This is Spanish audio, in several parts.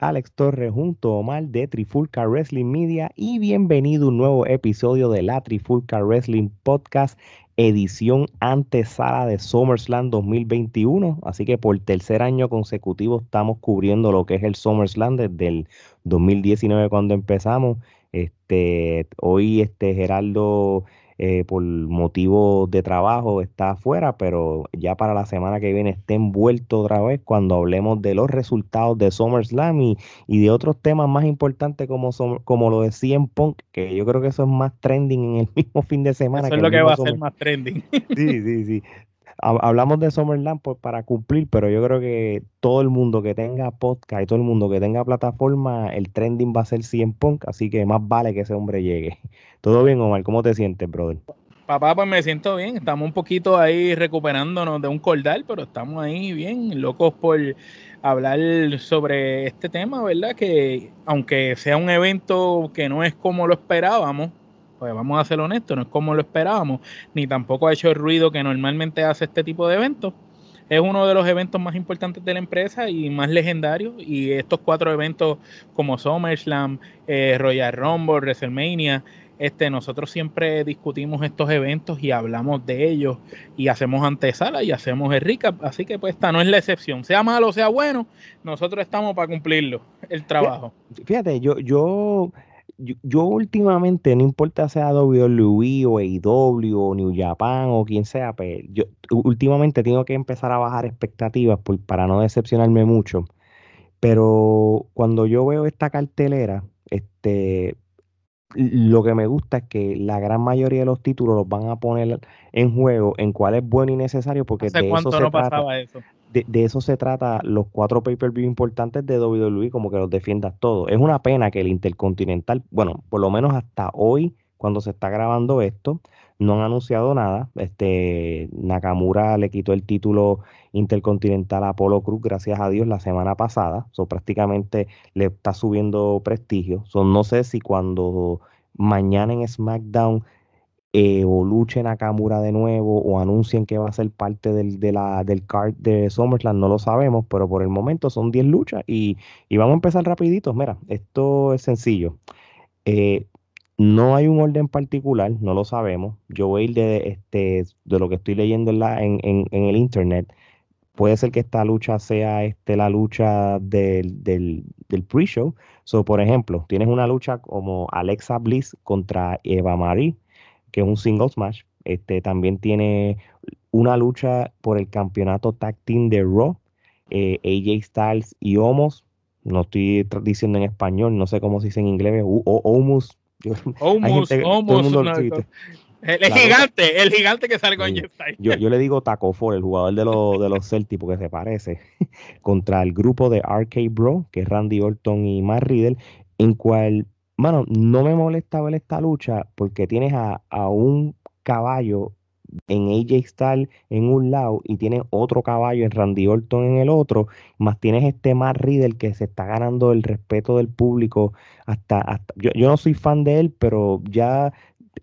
Alex Torres junto a Omar de Trifulca Wrestling Media y bienvenido a un nuevo episodio de la Trifulca Wrestling Podcast, edición antesala de SummerSlam 2021. Así que por tercer año consecutivo estamos cubriendo lo que es el SummerSlam desde el 2019 cuando empezamos. Este, hoy este Geraldo eh, por motivos de trabajo está afuera, pero ya para la semana que viene esté envuelto otra vez cuando hablemos de los resultados de SummerSlam y, y de otros temas más importantes como, como lo de CM Punk, que yo creo que eso es más trending en el mismo fin de semana. Eso es lo que va a ser más trending. Sí, sí, sí hablamos de Summerland pues, para cumplir, pero yo creo que todo el mundo que tenga podcast y todo el mundo que tenga plataforma, el trending va a ser 100 Punk, así que más vale que ese hombre llegue. ¿Todo bien, Omar? ¿Cómo te sientes, brother? Papá, pues me siento bien. Estamos un poquito ahí recuperándonos de un cordal, pero estamos ahí bien, locos por hablar sobre este tema, ¿verdad? Que aunque sea un evento que no es como lo esperábamos, pues vamos a ser honestos, no es como lo esperábamos, ni tampoco ha hecho el ruido que normalmente hace este tipo de eventos. Es uno de los eventos más importantes de la empresa y más legendarios. Y estos cuatro eventos como SummerSlam, eh, Royal Rumble, WrestleMania, este, nosotros siempre discutimos estos eventos y hablamos de ellos y hacemos antesala y hacemos el recap. Así que pues esta no es la excepción. Sea malo o sea bueno, nosotros estamos para cumplirlo, el trabajo. Fíjate, yo, yo yo, últimamente, no importa sea WWE o AEW o New Japan o quien sea, pues, yo últimamente tengo que empezar a bajar expectativas para no decepcionarme mucho. Pero cuando yo veo esta cartelera, este, lo que me gusta es que la gran mayoría de los títulos los van a poner en juego en cuál es bueno y necesario porque ¿Hace de cuánto eso no pasaba eso? De, eso se trata los cuatro pay-per-view importantes de WWE, como que los defiendas todos. Es una pena que el Intercontinental, bueno, por lo menos hasta hoy, cuando se está grabando esto, no han anunciado nada. Este Nakamura le quitó el título intercontinental a Apollo Cruz, gracias a Dios, la semana pasada. So, prácticamente le está subiendo prestigio. So, no sé si cuando mañana en SmackDown eh, o luche Nakamura de nuevo o anuncien que va a ser parte del, del card de SummerSlam, no lo sabemos, pero por el momento son 10 luchas y, vamos a empezar rapidito. Mira, esto es sencillo. Eh, no hay un orden particular, no lo sabemos. Yo voy a ir de, este, de lo que estoy leyendo en, la, en, en, el internet. Puede ser que esta lucha sea este, la lucha del, del, del pre-show. So, por ejemplo, tienes una lucha como Alexa Bliss contra Eva Marie que es un singles match. Este, también tiene una lucha por el campeonato tag team de Raw. Eh, AJ Styles y Omos. No estoy diciendo en español, no sé cómo se dice en inglés. O, Omos. Omos, Omos. El, gigante, el gigante que sale con yo, yo, le digo Taco For, el jugador de, los, de los Celtics, porque se parece, contra el grupo de RK Bro, que es Randy Orton y Matt Riddle, en cual Mano, no me molesta ver esta lucha porque tienes a, un caballo en AJ Styles en un lado y tienes otro caballo en Randy Orton en el otro, más tienes este Matt Riddle que se está ganando el respeto del público hasta, hasta yo, yo no soy fan de él, pero ya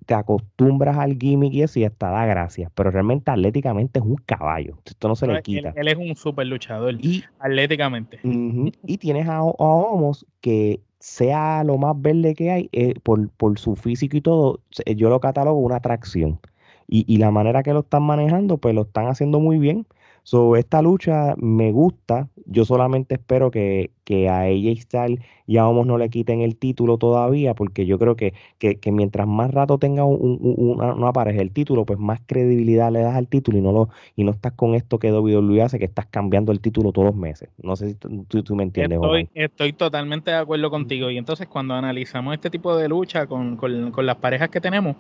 te acostumbras al gimmick y eso y hasta da gracias, pero realmente atléticamente es un caballo, esto no se le quita. Él, es un super luchador, y, atléticamente. y tienes a, a Homos que sea lo más verde que hay, eh, por, por, su físico y todo, yo lo catalogo una atracción. Y, y, la manera que lo están manejando, pues lo están haciendo muy bien. So, esta lucha me gusta. Yo solamente espero que, que a AJ Styles y a Homos no le quiten el título todavía, porque yo creo que, que, mientras más rato tenga una, pareja el título, pues más credibilidad le das al título y no lo y no estás con esto que WWE hace, que estás cambiando el título todos los meses. No sé si tú, me entiendes. Estoy, estoy, totalmente de acuerdo contigo. Y entonces cuando analizamos este tipo de lucha con, con, con las parejas que tenemos,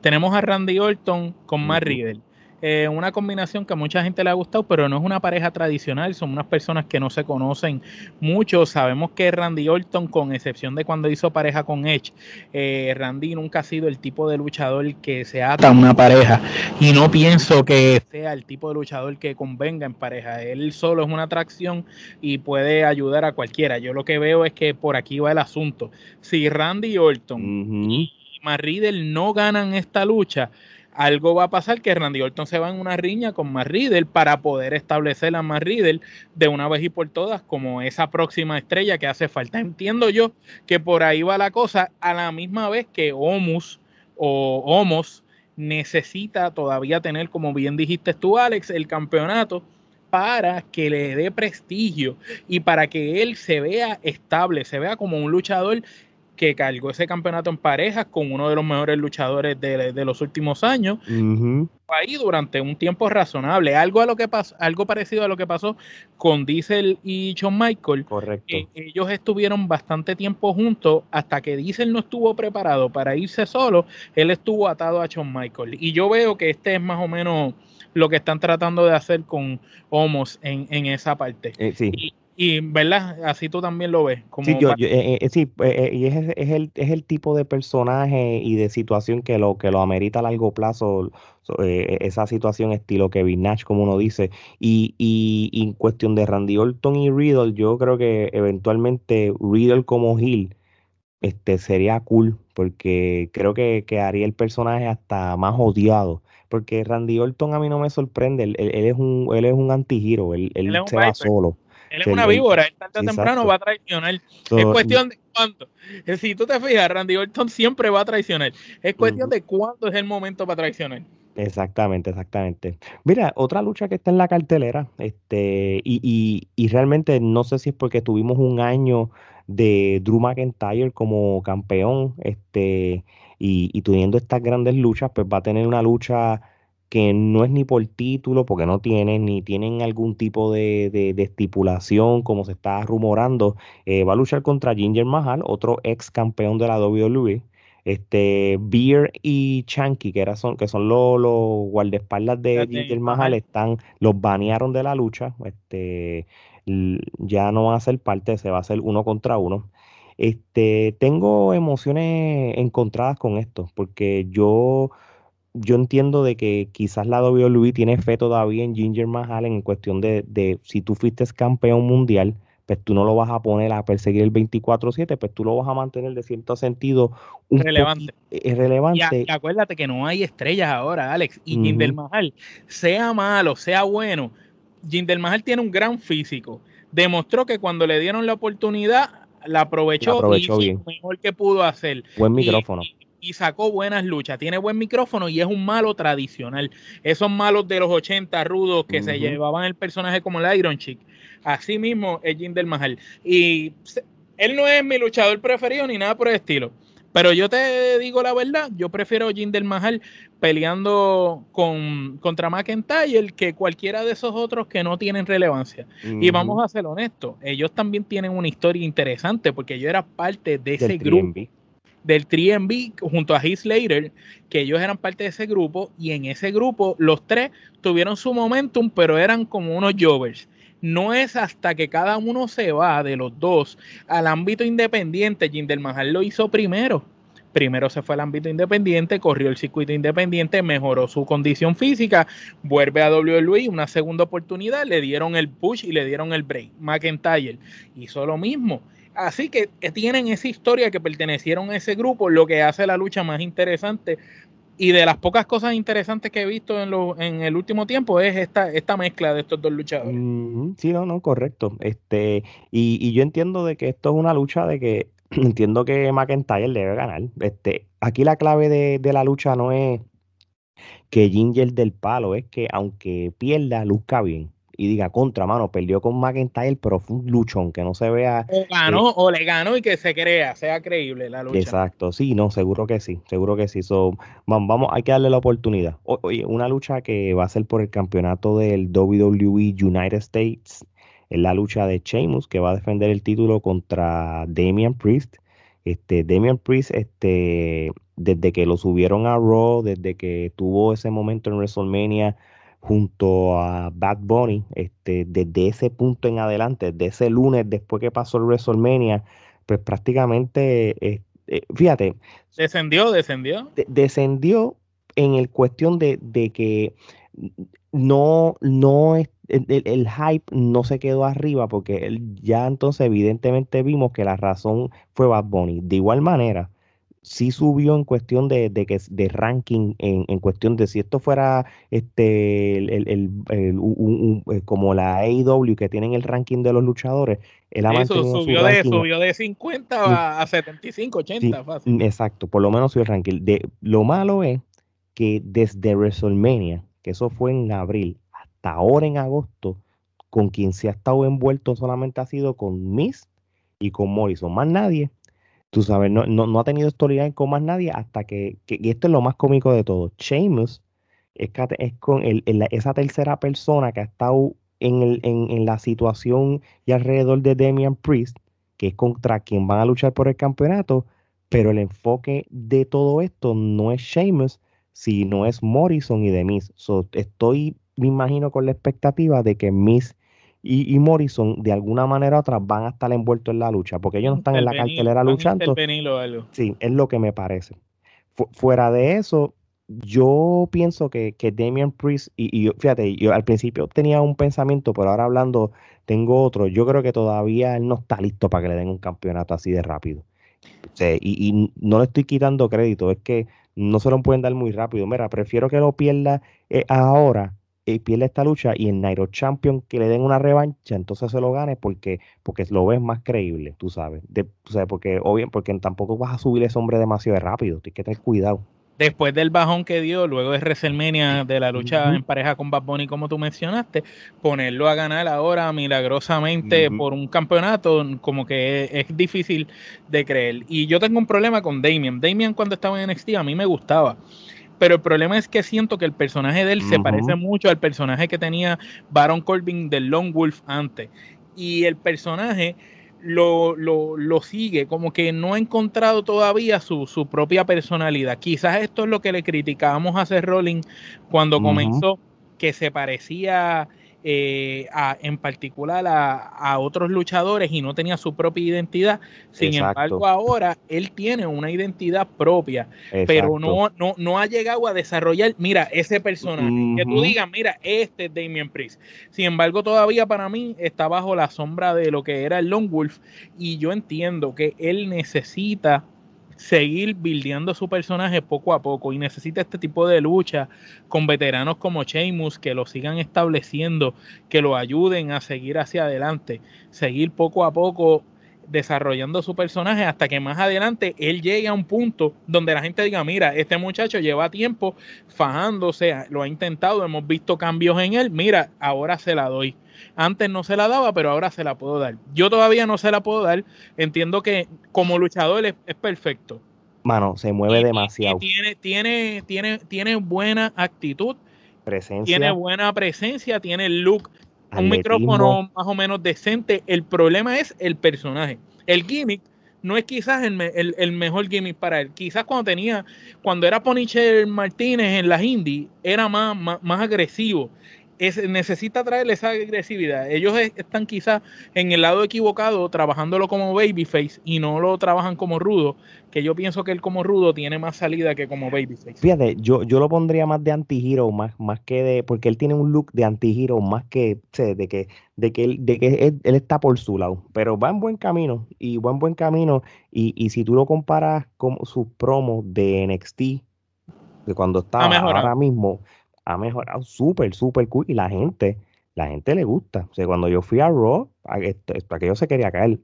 tenemos a Randy Orton con Matt Riddle eh, una combinación que a mucha gente le ha gustado, pero no es una pareja tradicional, son unas personas que no se conocen mucho. Sabemos que Randy Orton, con excepción de cuando hizo pareja con Edge, eh, Randy nunca ha sido el tipo de luchador que se ata a una pareja y no pienso que sea el tipo de luchador que convenga en pareja. Él solo es una atracción y puede ayudar a cualquiera. Yo lo que veo es que por aquí va el asunto. Si Randy Orton y Matt no ganan esta lucha, algo va a pasar que Randy Orton se va en una riña con Matt Riddle para poder establecer a Matt Riddle de una vez y por todas como esa próxima estrella que hace falta. Entiendo yo que por ahí va la cosa a la misma vez que Omus o Homos necesita todavía tener, como bien dijiste tú, Alex, el campeonato para que le dé prestigio y para que él se vea estable, se vea como un luchador que cargó ese campeonato en parejas con uno de los mejores luchadores de, los últimos años. Ahí durante un tiempo razonable. Algo, a lo que pasó, algo parecido a lo que pasó con Diesel y John Michael. Correcto. ellos estuvieron bastante tiempo juntos hasta que Diesel no estuvo preparado para irse solo. Él estuvo atado a John Michael. Y yo veo que este es más o menos lo que están tratando de hacer con Homos en, esa parte. Eh, sí. Y, ¿verdad? Así tú también lo ves. Como sí, yo, eh, eh, sí y es, es, el, es el tipo de personaje y de situación que lo, que lo amerita a largo plazo, esa situación estilo Kevin Nash, como uno dice. Y, y, en cuestión de Randy Orton y Riddle, yo creo que eventualmente Riddle como Hill este, sería cool, porque creo que, que haría el personaje hasta más odiado porque Randy Orton a mí no me sorprende, él, es un él es un antigiro, él, él, se va solo. Él es una víbora, él tarde o temprano va a traicionar. es cuestión de cuándo. Eh, si tú te fijas, Randy Orton siempre va a traicionar. Es cuestión de cuándo es el momento para traicionar. Exactamente, exactamente. Mira, otra lucha que está en la cartelera, este, y, y, y realmente no sé si es porque tuvimos un año de Drew McIntyre como campeón, este, y, y teniendo estas grandes luchas, pues va a tener una lucha que no es ni por título, porque no tienen, ni tienen algún tipo de, de, estipulación, como se está rumorando. Eh, va a luchar contra Ginger Mahal, otro ex campeón de la WWE. Este, Beer y Chanky, que, era son, que son los, los guardaespaldas de Ginger Mahal, están, los banearon de la lucha. Este, ya no van a ser parte, se va a hacer uno contra uno. Este, tengo emociones encontradas con esto, porque yo, yo entiendo de que quizás la WWE tiene fe todavía en Ginger Mahal en cuestión de, de si tú fuiste campeón mundial, pues tú no lo vas a poner a perseguir el 24-7, pues tú lo vas a mantener de cierto sentido un relevante. relevante. Y, acuérdate que no hay estrellas ahora, Alex, y Jinder Mahal, sea malo, sea bueno, Jinder Mahal tiene un gran físico. Demostró que cuando le dieron la oportunidad, la aprovechó, y bien. mejor que pudo hacer. Buen micrófono. Y, sacó buenas luchas. Tiene buen micrófono y es un malo tradicional. Esos malos de los 80 rudos que se llevaban el personaje como el Iron Chick. Así mismo es Jinder Mahal. Y él no es mi luchador preferido ni nada por el estilo. Pero yo te digo la verdad, yo prefiero Jinder Mahal peleando con, contra McIntyre que cualquiera de esos otros que no tienen relevancia. Y vamos a ser honestos, ellos también tienen una historia interesante porque yo era parte de ese grupo. Del 3 junto a Heath Slater, que ellos eran parte de ese grupo, y en ese grupo los tres tuvieron su momentum, pero eran como unos jovers no es hasta que cada uno se va de los dos al ámbito independiente. Jinder Mahal lo hizo primero. Primero se fue al ámbito independiente, corrió el circuito independiente, mejoró su condición física, vuelve a WWE, una segunda oportunidad, le dieron el push y le dieron el break. McIntyre hizo lo mismo. Así que tienen esa historia que pertenecieron a ese grupo, lo que hace la lucha más interesante y de las pocas cosas interesantes que he visto en, lo, en el último tiempo es esta, esta mezcla de estos dos luchadores. sí, no, no, correcto. Este, y, y, yo entiendo de que esto es una lucha de que entiendo que McIntyre debe ganar. Este, aquí la clave de, de la lucha no es que Ginger del palo, es que aunque pierda, luzca bien y diga contra, mano, perdió con McIntyre, pero fue un luchón, que no se vea. O ganó, o le ganó y que se crea, sea creíble la lucha. Exacto, sí, no, seguro que sí, seguro que sí. So, vamos, hay que darle la oportunidad. oye, una lucha que va a ser por el campeonato del WWE United States, es la lucha de Sheamus, que va a defender el título contra Damian Priest. Este, Damian Priest, este, desde que lo subieron a Raw, desde que tuvo ese momento en WrestleMania junto a Bad Bunny, este, desde ese punto en adelante, desde ese lunes después que pasó el WrestleMania, pues prácticamente, eh, eh, fíjate. Descendió, descendió. descendió en el cuestión de, que no, no el, el, hype no se quedó arriba porque ya entonces evidentemente vimos que la razón fue Bad Bunny. De igual manera, sí subió en cuestión de, de, que, de ranking, en, en, cuestión de si esto fuera este el, el, el un, eh, como la AEW que tienen el ranking de los luchadores, él ha Eso, subió, de, subió de 50 a 75, 80, fácil. Exacto, por lo menos subió el ranking. De, lo malo es que desde WrestleMania, que eso fue en abril, hasta ahora en agosto, con quien se ha estado envuelto solamente ha sido con Miss y con Morrison, más nadie Tú sabes, no, no, ha tenido historia con más nadie hasta que, y esto es lo más cómico de todo, Sheamus es, con el, esa tercera persona que ha estado en, el, en, la situación y alrededor de Damian Priest, que es contra quien van a luchar por el campeonato, pero el enfoque de todo esto no es Sheamus, sino es Morrison y The Miz. estoy, me imagino, con la expectativa de que Miz y, Morrison de alguna manera u otra van a estar envueltos en la lucha, porque ellos no están en la cartelera luchando. Sí, es lo que me parece. fuera de eso, yo pienso que, que Damian Priest, y, fíjate, yo al principio tenía un pensamiento, pero ahora hablando tengo otro. Yo creo que todavía él no está listo para que le den un campeonato así de rápido. y, no le estoy quitando crédito, es que no se lo pueden dar muy rápido. Mira, prefiero que lo pierda eh, ahora y pierde esta lucha y en Nairo Champion que le den una revancha, entonces se lo gane porque, porque lo ves más creíble, tú sabes. De, o sea, porque, obvio, porque tampoco vas a subir ese hombre demasiado rápido, tienes que tener cuidado. Después del bajón que dio, luego de WrestleMania, de la lucha en pareja con Bad Bunny, como tú mencionaste, ponerlo a ganar ahora milagrosamente por un campeonato, como que es, difícil de creer. Y yo tengo un problema con Damian. Damian cuando estaba en NXT a mí me gustaba pero el problema es que siento que el personaje de él se parece mucho al personaje que tenía Baron Corbin del Long Wolf antes. Y el personaje lo, lo, sigue, como que no ha encontrado todavía su, su, propia personalidad. Quizás esto es lo que le criticábamos a Seth Rollins cuando comenzó, que se parecía eh, en particular a, otros luchadores y no tenía su propia identidad. Sin embargo, ahora él tiene una identidad propia, pero no, no, no ha llegado a desarrollar, mira, ese personaje, que tú digas, mira, este es Damien Priest. Sin embargo, todavía para mí está bajo la sombra de lo que era el Long Wolf y yo entiendo que él necesita seguir bildeando su personaje poco a poco y necesita este tipo de lucha con veteranos como Sheamus que lo sigan estableciendo, que lo ayuden a seguir hacia adelante, seguir poco a poco desarrollando su personaje hasta que más adelante él llegue a un punto donde la gente diga, mira, este muchacho lleva tiempo fajándose, lo ha intentado, hemos visto cambios en él, mira, ahora se la doy. Antes no se la daba, pero ahora se la puedo dar. Yo todavía no se la puedo dar. Entiendo que como luchador es, perfecto. Mano, se mueve demasiado. tiene, tiene, tiene, tiene buena actitud. Presencia. Tiene buena presencia, tiene el look. Un micrófono más o menos decente. El problema es el personaje. El gimmick no es quizás el, mejor gimmick para él. Quizás cuando tenía, cuando era Ponicher Martínez en las indies, era más, más agresivo necesita traerle esa agresividad. Ellos están quizás en el lado equivocado trabajándolo como babyface y no lo trabajan como rudo, que yo pienso que él como rudo tiene más salida que como babyface. Fíjate, yo, yo lo pondría más de anti-hero, más, más que de, porque él tiene un look de anti-hero, más que, de que, de que, él, de que él, está por su lado, pero va en buen camino y va en buen camino y, y si tú lo comparas con sus promos de NXT, de cuando estaba ahora mismo, ha mejorado súper, súper cool y la gente, la gente le gusta. O sea, cuando yo fui a Raw, aquello se quería caer.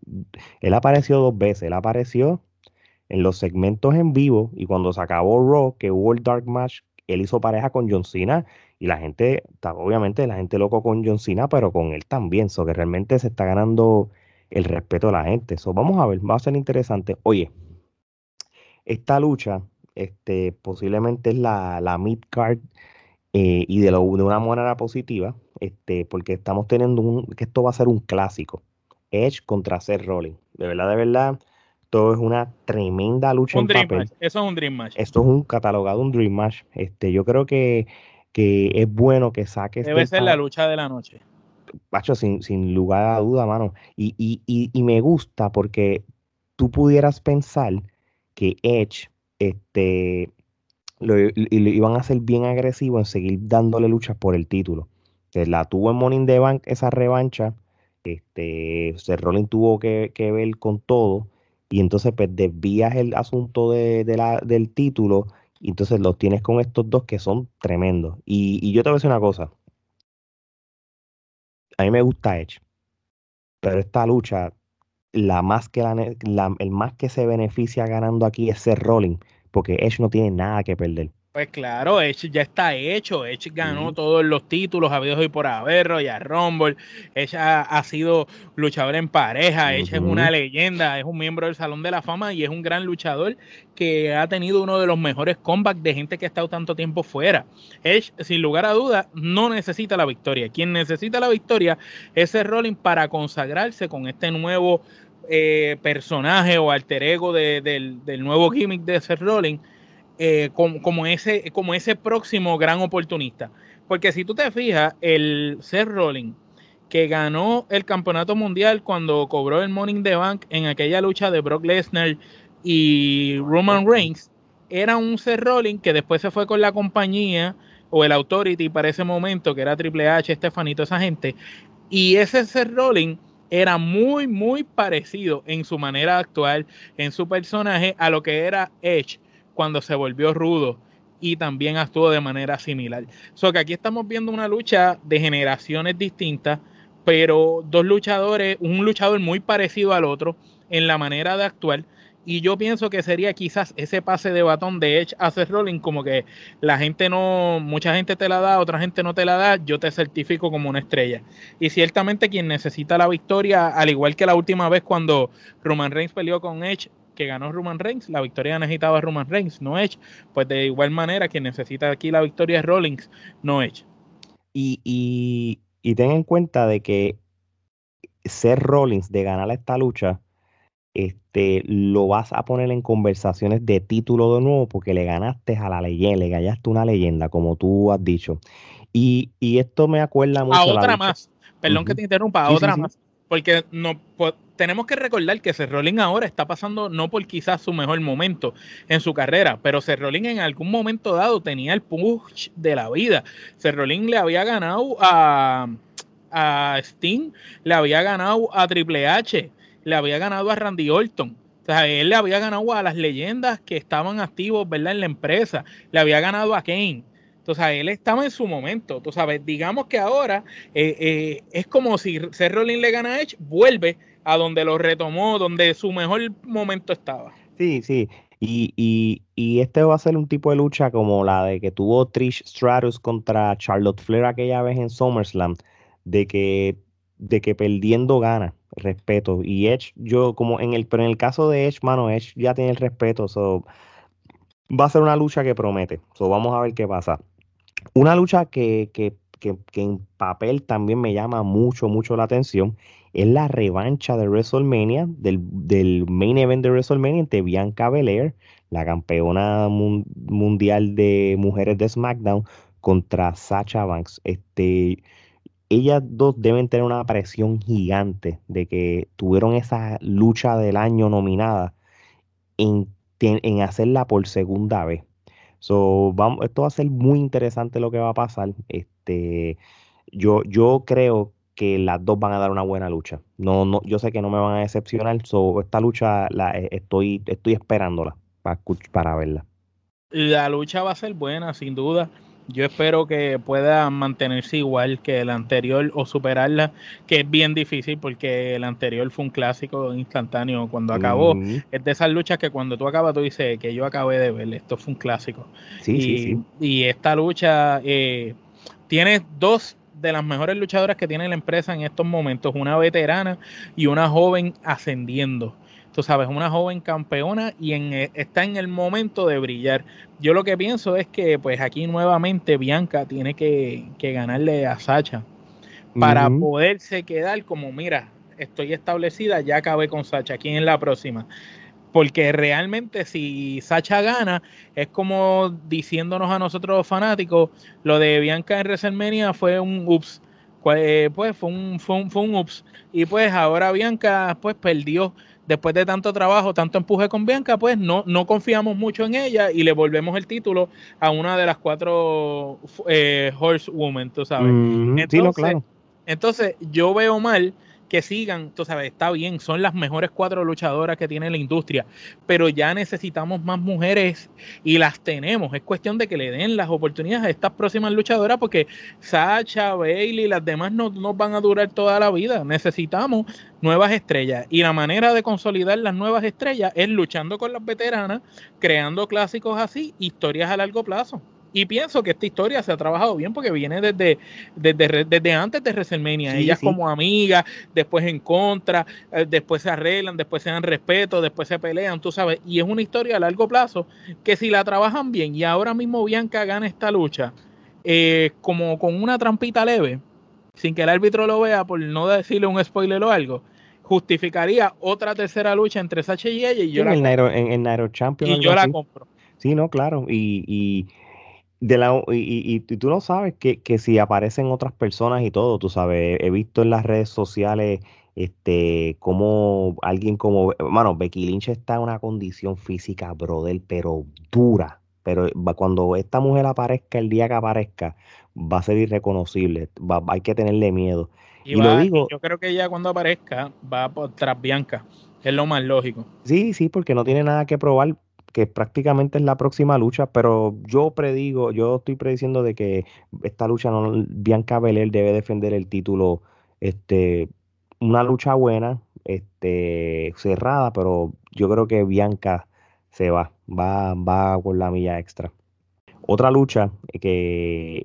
Él apareció dos veces, él apareció en los segmentos en vivo y cuando se acabó Raw, que hubo el Dark Match, él hizo pareja con John Cena y la gente, obviamente la gente loco con John Cena, pero con él también, so que realmente se está ganando el respeto de la gente. So, vamos a ver, va a ser interesante. Oye, esta lucha, este, posiblemente es la, la mid card eh, y de, una manera positiva, este, porque estamos teniendo un, que esto va a ser un clásico. Edge contra Seth Rollins. De verdad, de verdad, todo es una tremenda lucha un dream Match. Eso es un Dream Match. Esto es un catalogado, un Dream Match. Este, yo creo que, que es bueno que saques. Debe ser la lucha de la noche. Pacho, sin, sin lugar a duda, mano. Y, y, y, y me gusta porque tú pudieras pensar que Edge este, lo, iban a ser bien agresivo en seguir dándole luchas por el título. La tuvo en Morning the Bank esa revancha. Este, Seth Rollins tuvo que, ver con todo. y entonces pues desvías el asunto de, la, del título y entonces los tienes con estos dos que son tremendos. Y, y yo te voy a decir una cosa. A mí me gusta Edge, pero esta lucha, la más que la, el más que se beneficia ganando aquí es ser Rolling, porque Edge no tiene nada que perder. Pues claro, Edge ya está hecho. Edge ganó todos los títulos habidos hoy por haber, Royal Rumble. Edge ha, sido luchador en pareja. Edge es una leyenda, es un miembro del Salón de la Fama y es un gran luchador que ha tenido uno de los mejores comebacks de gente que ha estado tanto tiempo fuera. Edge, sin lugar a dudas, no necesita la victoria. Quien necesita la victoria es el Rolling para consagrarse con este nuevo eh, personaje o alter ego del, del nuevo gimmick de Seth Rollins eh, como, ese, como ese próximo gran oportunista. Porque si tú te fijas, el Seth Rollins, que ganó el campeonato mundial cuando cobró el Morning the Bank en aquella lucha de Brock Lesnar y Roman Reigns, era un Seth Rollins que después se fue con la compañía o el Authority para ese momento, que era Triple H, Estefanito, esa gente. Y ese Seth Rollins era muy, muy parecido en su manera actual, en su personaje, a lo que era Edge cuando se volvió rudo y también actuó de manera similar. So que aquí estamos viendo una lucha de generaciones distintas, pero dos luchadores, un luchador muy parecido al otro en la manera de actuar. Y yo pienso que sería quizás ese pase de batón de Edge a Seth Rollins, como que la gente no, mucha gente te la da, otra gente no te la da, yo te certifico como una estrella. Y ciertamente quien necesita la victoria, al igual que la última vez cuando Roman Reigns peleó con Edge, que ganó Roman Reigns, la victoria necesitaba Roman Reigns, no Edge. Pues de igual manera, quien necesita aquí la victoria es Rollins, no Edge. Y, y, ten en cuenta de que ser Rollins de ganar esta lucha, este, lo vas a poner en conversaciones de título de nuevo porque le ganaste a la leyenda, le ganaste una leyenda, como tú has dicho. Y, esto me acuerda mucho. A otra más, perdón que te interrumpa, a otra más. Porque no, tenemos que recordar que Cerrolín ahora está pasando no por quizás su mejor momento en su carrera, pero Cerrolín en algún momento dado tenía el push de la vida. Cerrolín le había ganado a, a Sting, le había ganado a Triple H, le había ganado a Randy Orton. O sea, él le había ganado a las leyendas que estaban activos, ¿verdad? En la empresa. Le había ganado a Kane. Entonces, él estaba en su momento. Tú sabes, digamos que ahora eh, eh, es como si Seth Rollins le gana a Edge, vuelve a donde lo retomó, donde su mejor momento estaba. Sí, sí. Y, y, y, este va a ser un tipo de lucha como la de que tuvo Trish Stratus contra Charlotte Flair aquella vez en SummerSlam, de que, de que perdiendo gana, respeto. Y Edge, yo como en el, pero en el caso de Edge, mano, Edge ya tiene el respeto, so, va a ser una lucha que promete. So, vamos a ver qué pasa. Una lucha que, que, que, en papel también me llama mucho, mucho la atención es la revancha de WrestleMania, del, del main event de WrestleMania de Bianca Belair, la campeona mundial de mujeres de SmackDown, contra Sacha Banks. Este, ellas dos deben tener una presión gigante de que tuvieron esa lucha del año nominada en, en hacerla por segunda vez. So, vamos, esto va a ser muy interesante lo que va a pasar. Este, yo, yo creo que las dos van a dar una buena lucha. No, no, yo sé que no me van a decepcionar. So, esta lucha la eh, estoy, estoy esperándola para, para verla. La lucha va a ser buena, sin duda. Yo espero que pueda mantenerse igual que el anterior o superarla, que es bien difícil porque el anterior fue un clásico instantáneo cuando acabó. Es de esas luchas que cuando tú acabas tú dices que yo acabé de ver, esto fue un clásico. y, y esta lucha eh, tiene dos de las mejores luchadoras que tiene la empresa en estos momentos, una veterana y una joven ascendiendo tú sabes, una joven campeona y en, eh, está en el momento de brillar. Yo lo que pienso es que pues aquí nuevamente Bianca tiene que, ganarle a Sacha para poderse quedar como, mira, estoy establecida, ya acabé con Sacha, ¿quién es la próxima? Porque realmente si Sacha gana, es como diciéndonos a nosotros los fanáticos, lo de Bianca en WrestleMania fue un ups, pues, pues fue un, fue un, fue un ups. Y pues ahora Bianca pues perdió después de tanto trabajo, tanto empuje con Bianca, pues no, no confiamos mucho en ella y le volvemos el título a una de las cuatro eh, horsewomen, tú sabes. entonces, entonces, yo veo mal que sigan, tú sabes, está bien, son las mejores cuatro luchadoras que tiene la industria, pero ya necesitamos más mujeres y las tenemos. Es cuestión de que le den las oportunidades a estas próximas luchadoras porque Sacha, Bailey y las demás no nos van a durar toda la vida. Necesitamos nuevas estrellas y la manera de consolidar las nuevas estrellas es luchando con las veteranas, creando clásicos así, historias a largo plazo. Y pienso que esta historia se ha trabajado bien porque viene desde, desde, desde antes de WrestleMania. Ellas como amigas, después en contra, eh, después se arreglan, después se dan respeto, después se pelean, tú sabes. Y es una historia a largo plazo que si la trabajan bien y ahora mismo Bianca gana esta lucha eh, como con una trampita leve, sin que el árbitro lo vea, por no decirle un spoiler o algo, justificaría otra tercera lucha entre Sacha y ella y yo, la, en, en, Champions y yo la compro. Sí, no, claro. y de la, y, y, tú no sabes que, que, si aparecen otras personas y todo, tú sabes, he visto en las redes sociales este como alguien como, bueno, Becky Lynch está en una condición física, brother, pero dura, pero cuando esta mujer aparezca, el día que aparezca, va a ser irreconocible, va, hay que tenerle miedo. Y, lo digo, yo creo que ella cuando aparezca va por tras Bianca, es lo más lógico. Sí, sí, porque no tiene nada que probar, que prácticamente es la próxima lucha, pero yo predigo, yo estoy prediciendo de que esta lucha no, Bianca Belair debe defender el título, este, una lucha buena, este, cerrada, pero yo creo que Bianca se va, va, va con la milla extra. Otra lucha que,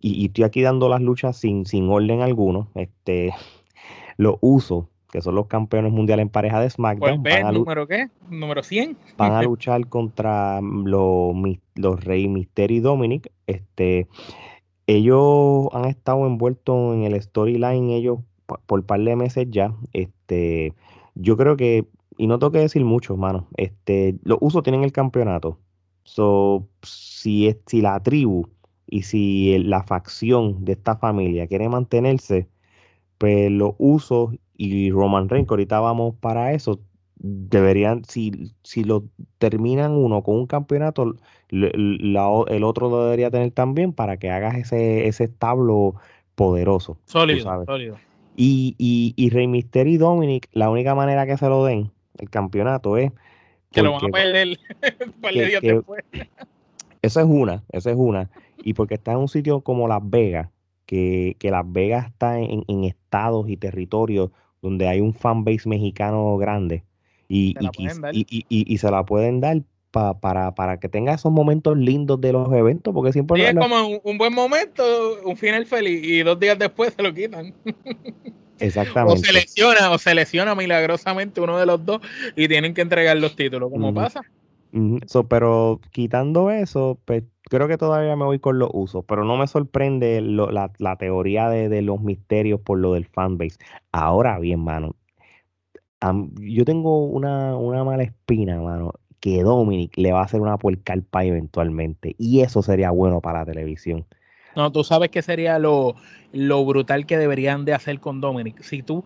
y, estoy aquí dando las luchas sin, sin orden alguno, este, lo uso que son los campeones mundiales en pareja de SmackDown. ¿Número qué? ¿Número 100? Van a luchar contra los, los Rey Mysterio y Dominic. Este, ellos han estado envueltos en el storyline, ellos por un par de meses ya. Este, yo creo que, y no tengo que decir mucho, hermano, este, los usos tienen el campeonato. So, si, es, si la tribu y si la facción de esta familia quiere mantenerse, pues los usos y Roman Reigns, ahorita vamos para eso, deberían, si, si lo terminan uno con un campeonato, el otro lo debería tener también para que hagas ese, ese establo poderoso. Sólido, sólido. Y, y, y Rey Mysterio y Dominic, la única manera que se lo den el campeonato es que lo van a perder días después. Esa es una, esa es una. Y porque está en un sitio como Las Vegas, que, que Las Vegas está en, en, estados y territorios donde hay un fanbase mexicano grande y, y, y, se la pueden dar para, para que tenga esos momentos lindos de los eventos, porque siempre... es como un, buen momento, un final feliz, y dos días después se lo quitan. Exactamente. o se lesiona, o se lesiona milagrosamente uno de los dos y tienen que entregar los títulos, como pasa. pero quitando eso, pues creo que todavía me voy con los usos, pero no me sorprende la, teoría de, los misterios por lo del fanbase. Ahora bien, mano, yo tengo una, mala espina, mano, que Dominic le va a hacer una puerca al eventualmente, y eso sería bueno para la televisión. No, tú sabes que sería lo, lo brutal que deberían de hacer con Dominic. Si tú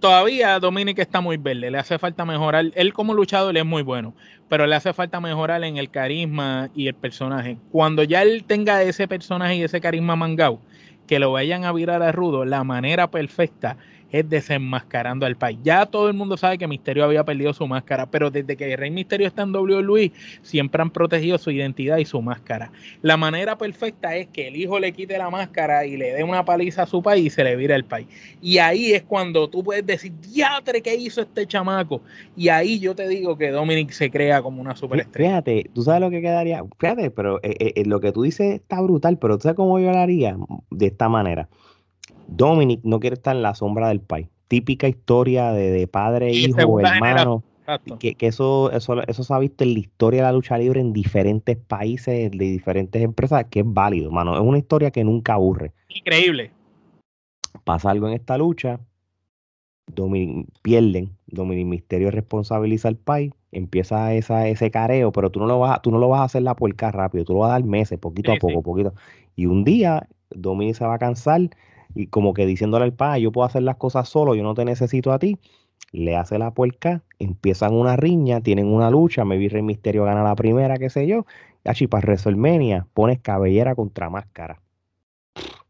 todavía Dominic está muy verde, le hace falta mejorar. Él como luchador es muy bueno, pero le hace falta mejorar en el carisma y el personaje. Cuando ya él tenga ese personaje y ese carisma mangao, que lo vayan a virar a rudo, la manera perfecta es desenmascarando al país. Ya todo el mundo sabe que Misterio había perdido su máscara, pero desde que Rey Misterio está en WWE, siempre han protegido su identidad y su máscara. La manera perfecta es que el hijo le quite la máscara y le dé una paliza a su país y se le vira el país. Y ahí es cuando tú puedes decir, diatre, ¿qué hizo este chamaco? Y ahí yo te digo que Dominic se crea como una superestrella. Fíjate, tú sabes lo que quedaría. Fíjate, pero eh, eh, lo que tú dices está brutal, pero tú sabes cómo yo lo haría de esta manera Dominic no quiere estar en la sombra del país. Típica historia de, padre, hijo, hermano. Que, eso, eso, eso se ha visto en la historia de la lucha libre en diferentes países, de diferentes empresas, que es válido, mano. Es una historia que nunca aburre. Increíble. Pasa algo en esta lucha, Dominic, pierden, Dominic Misterio responsabiliza al país, empieza esa, ese careo, pero tú no lo vas, tú no lo vas a hacer la puerca rápido, tú lo vas a dar meses, poquito a poco, poquito. Y un día Dominic se va a cansar y como que diciéndole al pa, yo puedo hacer las cosas solo, yo no te necesito a ti, le hace la puerca, empiezan una riña, tienen una lucha, me vi Rey Misterio gana la primera, qué sé yo, y para WrestleMania pones cabellera contra máscara.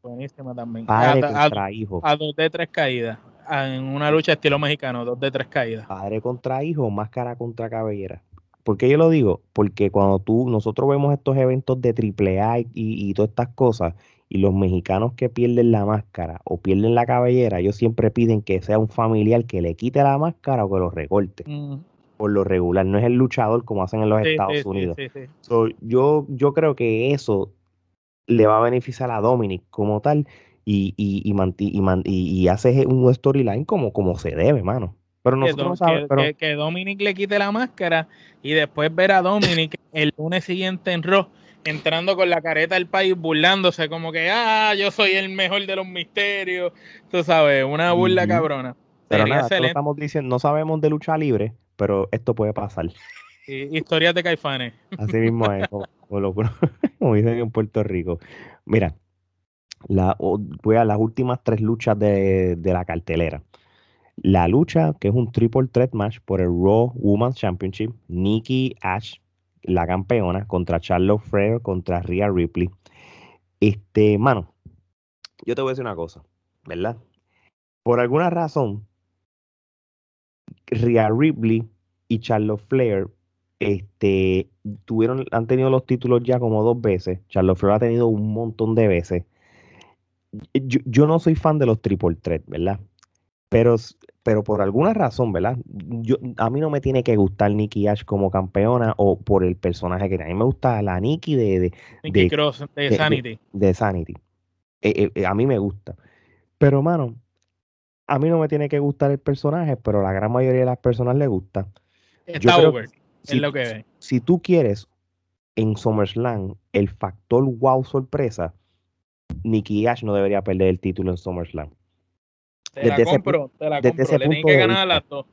Buenísima también. Padre a, contra hijo. A dos de tres caídas. en una lucha estilo mexicano, dos de tres caídas. Padre contra hijo, máscara contra cabellera. ¿Por qué yo lo digo? Porque cuando tú, nosotros vemos estos eventos de AAA y, y todas estas cosas, y los mexicanos que pierden la máscara o pierden la cabellera, ellos siempre piden que sea un familiar que le quite la máscara o que lo recorte. Mm. Por lo regular, no es el luchador como hacen en los Estados Unidos. yo, yo creo que eso le va a beneficiar a Dominic como tal y, y, y, y, hace un storyline como, como se debe, mano. Pero nosotros no sabemos. Que, que, Dominic le quite la máscara y después ver a Dominic el lunes siguiente en Raw entrando con la careta del país, burlándose, como que, ah, yo soy el mejor de los misterios. Tú sabes, una burla cabrona. Pero nada, estamos diciendo, no sabemos de lucha libre, pero esto puede pasar. historias de caifanes. Así mismo es, como, dicen en Puerto Rico. Mira, la, voy a las últimas tres luchas de, de la cartelera. La lucha, que es un triple threat match por el Raw Women's Championship, Nikki Ash, la campeona, contra Charlotte Flair, contra Rhea Ripley. Este, mano, yo te voy a decir una cosa, ¿verdad? Por alguna razón, Rhea Ripley y Charlotte Flair este, tuvieron, han tenido los títulos ya como dos veces. Charlotte Flair ha tenido un montón de veces. Yo, yo no soy fan de los triple threat, ¿verdad? Pero pero por alguna razón, ¿verdad? Yo, a mí no me tiene que gustar Nikki Ash como campeona o por el personaje que tiene. A mí me gusta la Nikki de... de, de, Cross, de, Sanity. De, Sanity. Eh, eh, eh, a mí me gusta. Pero, mano, a mí no me tiene que gustar el personaje, pero la gran mayoría de las personas le gusta. Está over, es lo que ve. Si tú quieres en SummerSlam el factor wow sorpresa, Nikki Ash no debería perder el título en SummerSlam. Te la compro, te la compro. Le que ganar a las dos.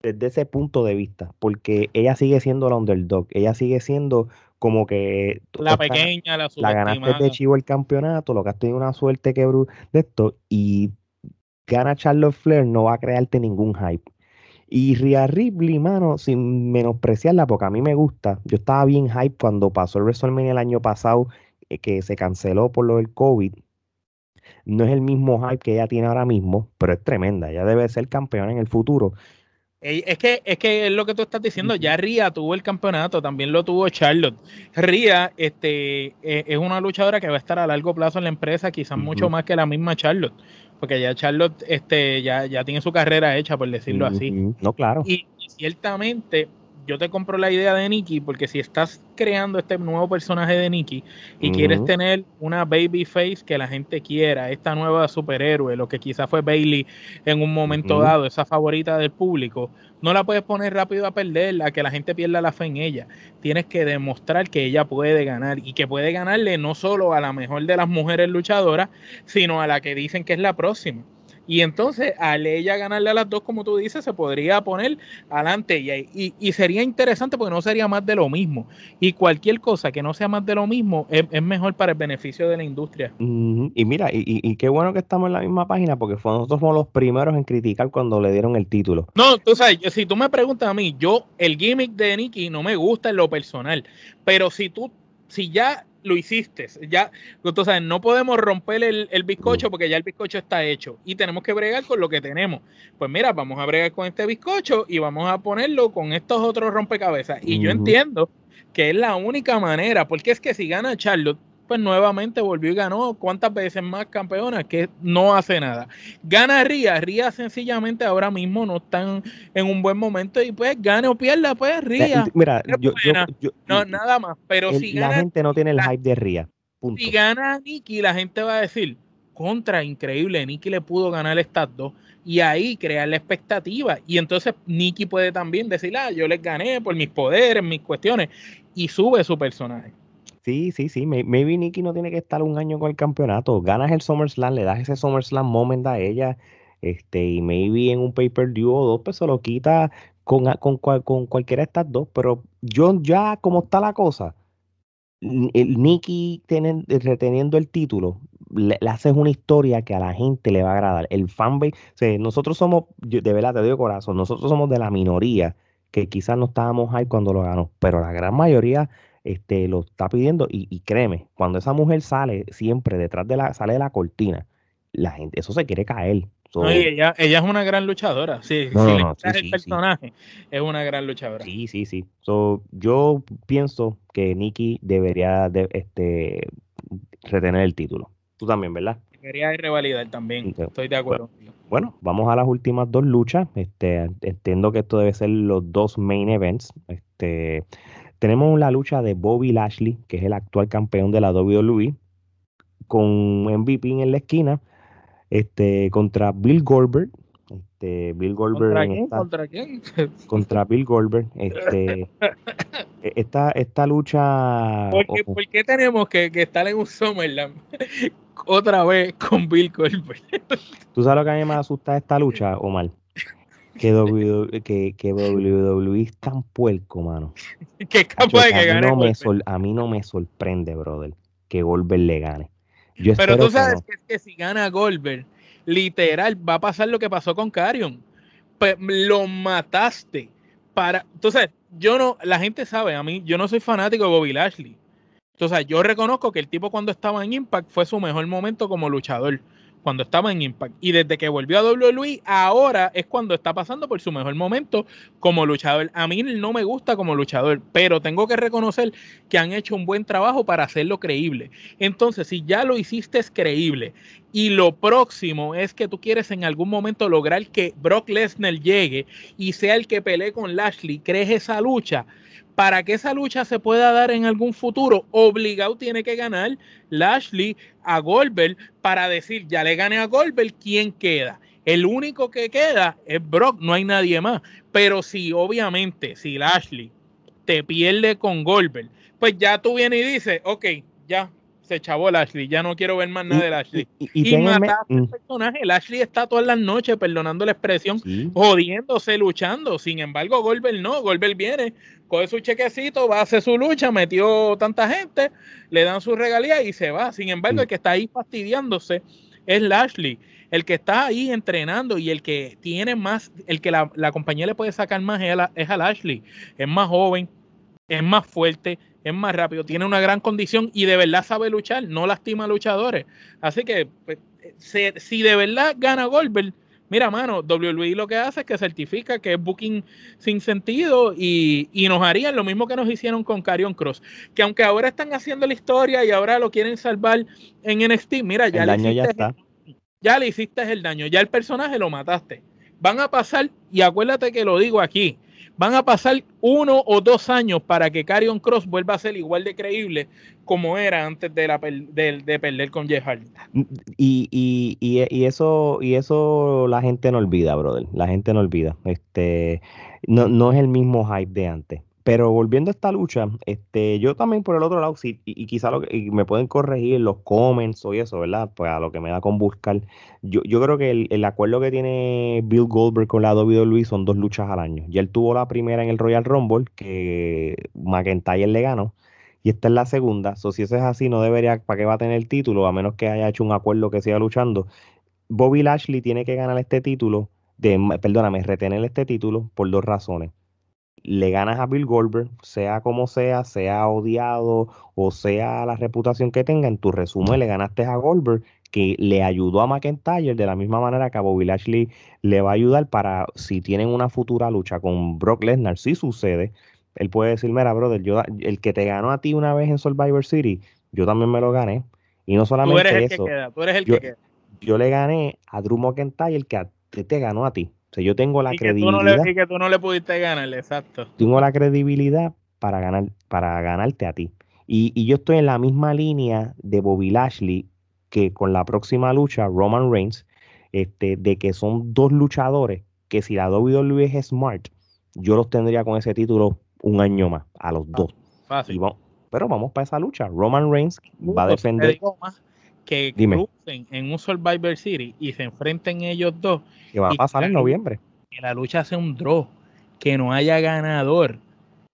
Desde ese punto de vista, porque ella sigue siendo la underdog, ella sigue siendo como que la pequeña, la La ganaste de chivo el campeonato, lo que has tenido una suerte que de esto, y gana Charlotte Flair, no va a crearte ningún hype. Y Rhea Ripley, mano, sin menospreciarla, porque a mí me gusta. Yo estaba bien hype cuando pasó el WrestleMania el año pasado, eh, que se canceló por lo del COVID. No es el mismo hype que ella tiene ahora mismo, pero es tremenda. Ella debe ser campeona en el futuro. Es que, es que es lo que tú estás diciendo, ya Ria tuvo el campeonato, también lo tuvo Charlotte. Ria este, e, es una luchadora que va a estar a largo plazo en la empresa, quizás mucho más que la misma Charlotte, porque ya Charlotte este, ya, ya tiene su carrera hecha, por decirlo así. No, claro. y ciertamente yo te compro la idea de Nikki porque si estás creando este nuevo personaje de Nikki y quieres tener una baby face que la gente quiera, esta nueva superhéroe, lo que quizás fue Bailey en un momento dado, esa favorita del público, no la puedes poner rápido a perder, a que la gente pierda la fe en ella. Tienes que demostrar que ella puede ganar y que puede ganarle no solo a la mejor de las mujeres luchadoras, sino a la que dicen que es la próxima. Y entonces, al ella ganarle a las dos, como tú dices, se podría poner adelante. Y, y, sería interesante porque no sería más de lo mismo. Y cualquier cosa que no sea más de lo mismo es, mejor para el beneficio de la industria. Y mira, y, y, qué bueno que estamos en la misma página porque nosotros fuimos los primeros en criticar cuando le dieron el título. No, tú sabes, si tú me preguntas a mí, yo, el gimmick de Nicky no me gusta en lo personal. Pero si tú, si ya lo hiciste. Ya, entonces no podemos romper el, el, bizcocho porque ya el bizcocho está hecho y tenemos que bregar con lo que tenemos. Pues mira, vamos a bregar con este bizcocho y vamos a ponerlo con estos otros rompecabezas. Y yo entiendo que es la única manera, porque es que si gana Charlotte, pues nuevamente volvió y ganó. ¿Cuántas veces más campeona? Que no hace nada. Gana Ría. Ría sencillamente ahora mismo no están en un buen momento y pues gane o pierda, pues Ría. Mira, yo, no, nada más. Pero si la gente no tiene el hype de Ría. Si gana Nikki, la gente va a decir, contra, increíble, Nikki le pudo ganar estas dos y ahí crear la expectativa. Y entonces Nikki puede también decir, ah, yo les gané por mis poderes, mis cuestiones, y sube su personaje. Sí, sí, sí. Maybe Nikki no tiene que estar un año con el campeonato. Ganas el SummerSlam, le das ese SummerSlam moment a ella. Este, y maybe en un pay-per-view o dos, pues se lo quita con, con, con, cualquiera de estas dos. Pero yo ya, como está la cosa, el Nikki reteniendo el título, le, haces una historia que a la gente le va a agradar. El fanbase, o nosotros somos, de verdad te digo corazón, nosotros somos de la minoría que quizás no estábamos ahí cuando lo ganó, pero la gran mayoría este, lo está pidiendo y, créeme, cuando esa mujer sale siempre detrás de la, sale de la cortina, la gente, eso se quiere caer. ella, ella es una gran luchadora. Sí, si le el personaje, es una gran luchadora. Sí, sí, sí. yo pienso que Nikki debería de, este, retener el título. Tú también, ¿verdad? Debería revalidar también. Estoy de acuerdo. Bueno, vamos a las últimas dos luchas. Este, entiendo que esto debe ser los dos main events. Este, tenemos la lucha de Bobby Lashley, que es el actual campeón de la WWE, con MVP en la esquina este, contra Bill Goldberg. Este, Bill Goldberg ¿Contra quién? ¿Contra quién? Contra Bill Goldberg. Este, esta, esta lucha. ¿Por qué, tenemos que, que, estar en un Summerland otra vez con Bill Goldberg? ¿Tú sabes lo que a mí me asusta esta lucha, Omar? Que WWE, que, que WWE es tan puerco, mano. que capaz de que gane. a mí no me sorprende, brother, que Goldberg le gane. Pero tú sabes que, si gana Goldberg, literal, va a pasar lo que pasó con Carion. Pues, lo mataste para. Entonces, yo no, la gente sabe, a mí, yo no soy fanático de Bobby Lashley. Entonces, yo reconozco que el tipo cuando estaba en Impact fue su mejor momento como luchador cuando estaba en Impact. Y desde que volvió a WWE, ahora es cuando está pasando por su mejor momento como luchador. A mí no me gusta como luchador, pero tengo que reconocer que han hecho un buen trabajo para hacerlo creíble. Entonces, si ya lo hiciste es creíble y lo próximo es que tú quieres en algún momento lograr que Brock Lesnar llegue y sea el que pelee con Lashley, crees esa lucha para que esa lucha se pueda dar en algún futuro, obligado tiene que ganar Lashley a Goldberg para decir, ya le gané a Goldberg, ¿quién queda? El único que queda es Brock, no hay nadie más. Pero si obviamente, si Lashley te pierde con Goldberg, pues ya tú vienes y dices, ok, ya, se chavó Lashley, ya no quiero ver más nada de Lashley. Y, y, mataste mm. personaje. Lashley está todas las noches, perdonando la expresión, jodiéndose, luchando. Sin embargo, Goldberg no, Goldberg viene, coge su chequecito, va a hacer su lucha, metió tanta gente, le dan su regalía y se va. Sin embargo, el que está ahí fastidiándose es Lashley. El que está ahí entrenando y el que tiene más, el que la, compañía le puede sacar más es a, es a Lashley. Es más joven, es más fuerte, es más rápido, tiene una gran condición y de verdad sabe luchar, no lastima a luchadores. Así que pues, si de verdad gana Goldberg, mira, mano, WWE lo que hace es que certifica que es booking sin sentido y, nos harían lo mismo que nos hicieron con Carion Cross. Que aunque ahora están haciendo la historia y ahora lo quieren salvar en NXT, mira, ya, le hiciste, ya, ya le hiciste el daño, ya el personaje lo mataste. Van a pasar, y acuérdate que lo digo aquí, van a pasar uno o dos años para que Carion Cross vuelva a ser igual de creíble como era antes de, la, de, perder con Jeff Hardy. Y, y, y, eso, y eso la gente no olvida, brother. La gente no olvida. Este, no, no es el mismo hype de antes. Pero volviendo a esta lucha, este, yo también por el otro lado, sí, y, quizá lo que, me pueden corregir los comments o eso, ¿verdad? Pues a lo que me da con buscar. Yo, yo creo que el, acuerdo que tiene Bill Goldberg con la WWE son dos luchas al año. Ya él tuvo la primera en el Royal Rumble, que McIntyre le ganó, y esta es la segunda. So, si eso es así, no debería, ¿para qué va a tener el título? A menos que haya hecho un acuerdo que siga luchando. Bobby Lashley tiene que ganar este título, de, perdóname, retener este título por dos razones le ganas a Bill Goldberg, sea como sea, sea odiado o sea la reputación que tenga, en tu resumen le ganaste a Goldberg, que le ayudó a McIntyre de la misma manera que a Bobby Lashley le va a ayudar para si tienen una futura lucha con Brock Lesnar, si sucede, él puede decir, mira, brother, yo, el que te ganó a ti una vez en Survivor City, yo también me lo gané. Y no solamente tú eres el Que queda, tú eres el yo, que queda. Yo le gané a Drew McIntyre, el que a, te ganó a ti. O sea, yo tengo la credibilidad. Que tú no le, pudiste ganar, exacto. Tengo la credibilidad para ganar, para ganarte a ti. Y, yo estoy en la misma línea de Bobby Lashley que con la próxima lucha, Roman Reigns, este, de que son dos luchadores que si la WWE es smart, yo los tendría con ese título un año más, a los dos. Fácil. pero vamos para esa lucha. Roman Reigns va a defender que crucen en un Survivor City y se enfrenten ellos dos. Que va a pasar en noviembre. Que la lucha sea un draw, que no haya ganador,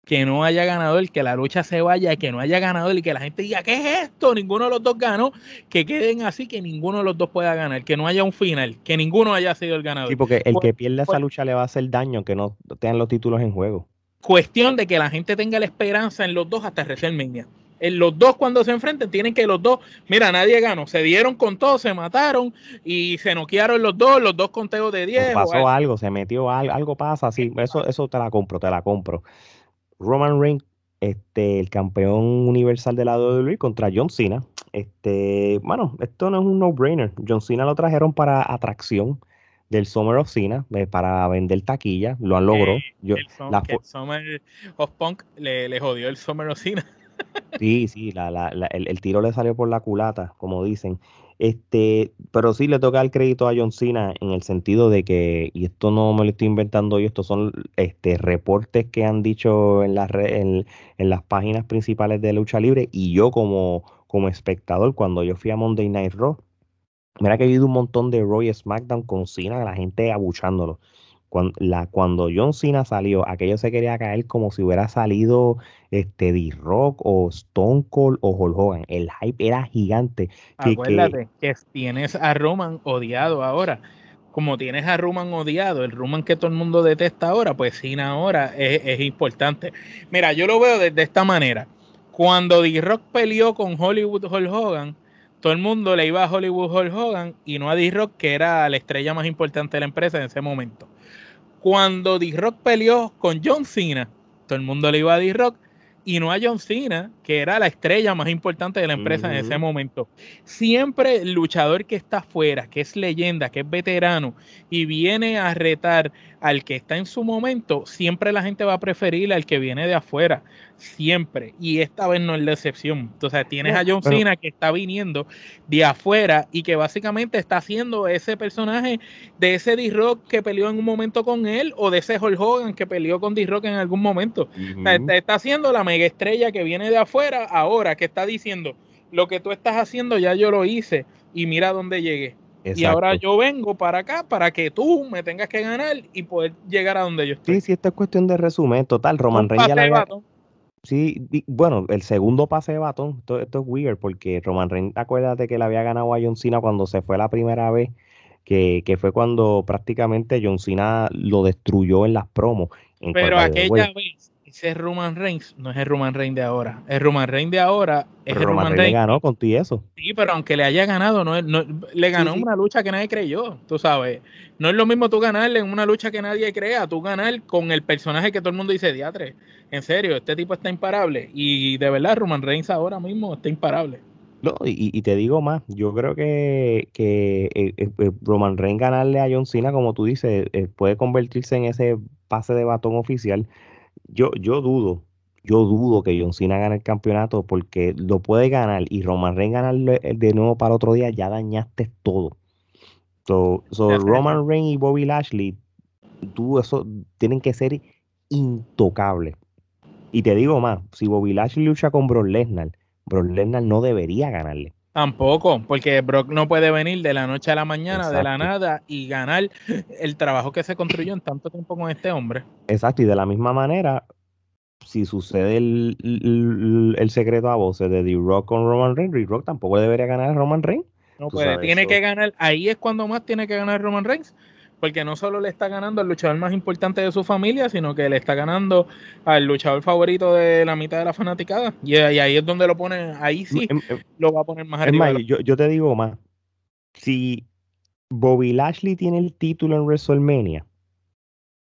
que no haya ganador, que la lucha se vaya, que no haya ganador y que la gente diga, ¿qué es esto? Ninguno de los dos ganó, que queden así, que ninguno de los dos pueda ganar, que no haya un final, que ninguno haya sido el ganador. Sí, porque el que pierda esa pues lucha le va a hacer daño, que no tengan los títulos en juego. Cuestión de que la gente tenga la esperanza en los dos hasta WrestleMania los dos cuando se enfrenten tienen que los dos, mira, nadie ganó, se dieron con todo, se mataron y se noquearon los dos, los dos conteos de 10. Pasó algo, se metió algo, algo pasa, sí, eso, eso te la compro, te la compro. Roman Reigns, este, el campeón universal de la WWE contra John Cena. Este, bueno, esto no es un no-brainer. John Cena lo trajeron para atracción del Summer of Cena eh, para vender taquilla, lo han logrado. Eh, el, Summer of Punk le, le, jodió el Summer of Cena. Sí, sí, la, la, el, el, tiro le salió por la culata, como dicen. Este, pero sí le toca el crédito a John Cena en el sentido de que, y esto no me lo estoy inventando yo, estos son este, reportes que han dicho en las, en, en las páginas principales de lucha libre y yo como, como espectador, cuando yo fui a Monday Night Raw, Mira que ha habido un montón de Roy SmackDown con Cena, la gente abuchándolo. Cuando, John Cena salió, aquello se quería caer como si hubiera salido este D-Rock o Stone Cold o Hulk Hogan. El hype era gigante. Acuérdate que, tienes a Roman odiado ahora. Como tienes a Roman odiado, el Roman que todo el mundo detesta ahora, pues Cena ahora es, importante. Mira, yo lo veo de, de esta manera. Cuando D-Rock peleó con Hollywood Hulk Hogan, todo el mundo le iba a Hollywood Hulk Hogan y no a D-Rock, que era la estrella más importante de la empresa en ese momento. Cuando D-Rock peleó con John Cena, todo el mundo le iba a D-Rock y no a John Cena, que era la estrella más importante de la empresa en ese momento. Siempre el luchador que está afuera, que es leyenda, que es veterano y viene a retar al que está en su momento, siempre la gente va a preferir al que viene de afuera. Siempre. Y esta vez no es la excepción. Entonces tienes a John Cena que está viniendo de afuera y que básicamente está haciendo ese personaje de ese D-Rock que peleó en un momento con él o de ese Hulk Hogan que peleó con D-Rock en algún momento. está haciendo la mega estrella que viene de afuera ahora, que está diciendo, lo que tú estás haciendo ya yo lo hice y mira dónde llegué. Y ahora yo vengo para acá para que tú me tengas que ganar y poder llegar a donde yo estoy. Sí, sí, esta es cuestión de resumen. Total, Roman Reigns ya la Sí, bueno, el segundo pase de batón, esto, es weird porque Roman Reigns, acuérdate que le había ganado a John Cena cuando se fue la primera vez, que, que fue cuando prácticamente John Cena lo destruyó en las promos. Pero aquella vez ese Roman Reigns no es el Roman Reigns de ahora. El Roman Reigns de ahora es el Roman, Reigns. ganó con ti eso. Sí, pero aunque le haya ganado, no, le ganó una lucha que nadie creyó, tú sabes. No es lo mismo tú ganarle en una lucha que nadie crea, tú ganar con el personaje que todo el mundo dice, diatre, en serio, este tipo está imparable. Y de verdad, Roman Reigns ahora mismo está imparable. No, y, te digo más, yo creo que, que eh, eh, eh, Roman Reigns ganarle a John Cena, como tú dices, puede convertirse en ese pase de batón oficial yo, yo dudo, yo dudo que John Cena gane el campeonato porque lo puede ganar y Roman Reigns ganarlo de nuevo para otro día, ya dañaste todo. So, Roman Reigns y Bobby Lashley, tú eso tienen que ser intocables. Y te digo más, si Bobby Lashley lucha con Brock Lesnar, Brock Lesnar no debería ganarle. Tampoco, porque Brock no puede venir de la noche a la mañana, de la nada, y ganar el trabajo que se construyó en tanto tiempo con este hombre. Exacto, y de la misma manera, si sucede el, el, secreto a voces de D-Rock con Roman Reigns, D-Rock tampoco debería ganar a Roman Reigns. No puede, tiene que ganar, ahí es cuando más tiene que ganar Roman Reigns, porque no solo le está ganando al luchador más importante de su familia, sino que le está ganando al luchador favorito de la mitad de la fanaticada. Y, ahí es donde lo pone, ahí sí em, em, lo va a poner más arriba. yo, te digo más, si Bobby Lashley tiene el título en WrestleMania,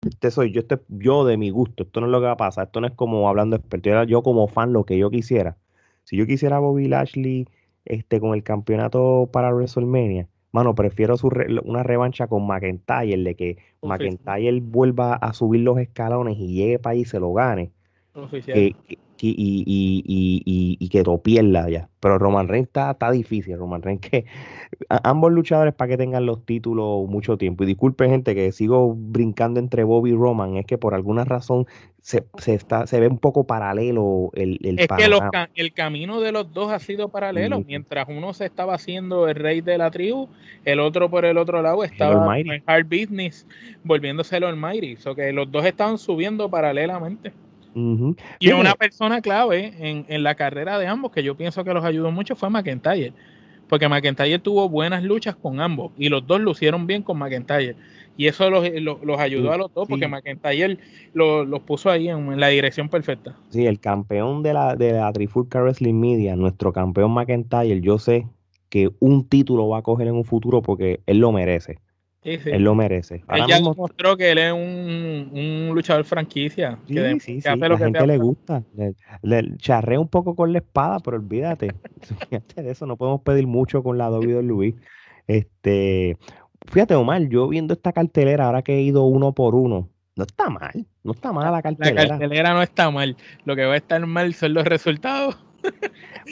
este soy yo, este, yo de mi gusto, esto no es lo que va a pasar, esto no es como hablando experto, yo como fan lo que yo quisiera. Si yo quisiera Bobby Lashley este, con el campeonato para WrestleMania, Mano, prefiero su una revancha con McIntyre, de que McIntyre vuelva a subir los escalones y llegue para ahí y se lo gane. Que, y, y, y, que lo pierda ya. Pero Roman Reigns está, está difícil. Roman Reigns que ambos luchadores para que tengan los títulos mucho tiempo. Y disculpen, gente, que sigo brincando entre Bobby y Roman. Es que por alguna razón se, se está, se ve un poco paralelo el, el Es que el camino de los dos ha sido paralelo. Mientras uno se estaba haciendo el rey de la tribu, el otro por el otro lado estaba en hard business volviéndose el Almighty. O que los dos estaban subiendo paralelamente. Y una persona clave en, la carrera de ambos, que yo pienso que los ayudó mucho, fue McIntyre. porque McIntyre tuvo buenas luchas con ambos y los dos lucieron bien con McIntyre. Y eso los, los, ayudó a los dos porque McIntyre los puso ahí en, la dirección perfecta. Sí, el campeón de la, de la Trifulca Wrestling Media, nuestro campeón McIntyre, yo sé que un título va a coger en un futuro porque él lo merece. Él lo merece. Ahora él ya demostró que él es un, luchador franquicia. Sí, que, sí, sí. la gente le gusta. Le, charrea un poco con la espada, pero olvídate. Fíjate de eso, no podemos pedir mucho con la WWE. Este, fíjate, Omar, yo viendo esta cartelera, ahora que he ido uno por uno, no está mal. No está mal la cartelera. La cartelera no está mal. Lo que va a estar mal son los resultados.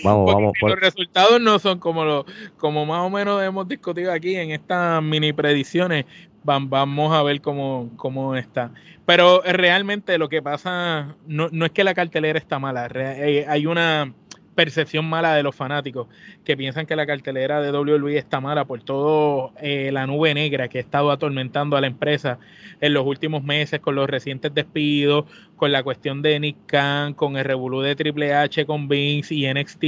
Vamos, vamos. Los resultados no son como lo, como más o menos hemos discutido aquí en estas mini predicciones. Vamos a ver cómo, cómo está. Pero realmente lo que pasa no, no es que la cartelera está mala. Eh, hay una percepción mala de los fanáticos que piensan que la cartelera de WWE está mala por todo eh, la nube negra que ha estado atormentando a la empresa en los últimos meses con los recientes despidos, con la cuestión de Nick Khan, con el revolú de Triple H, con Vince y NXT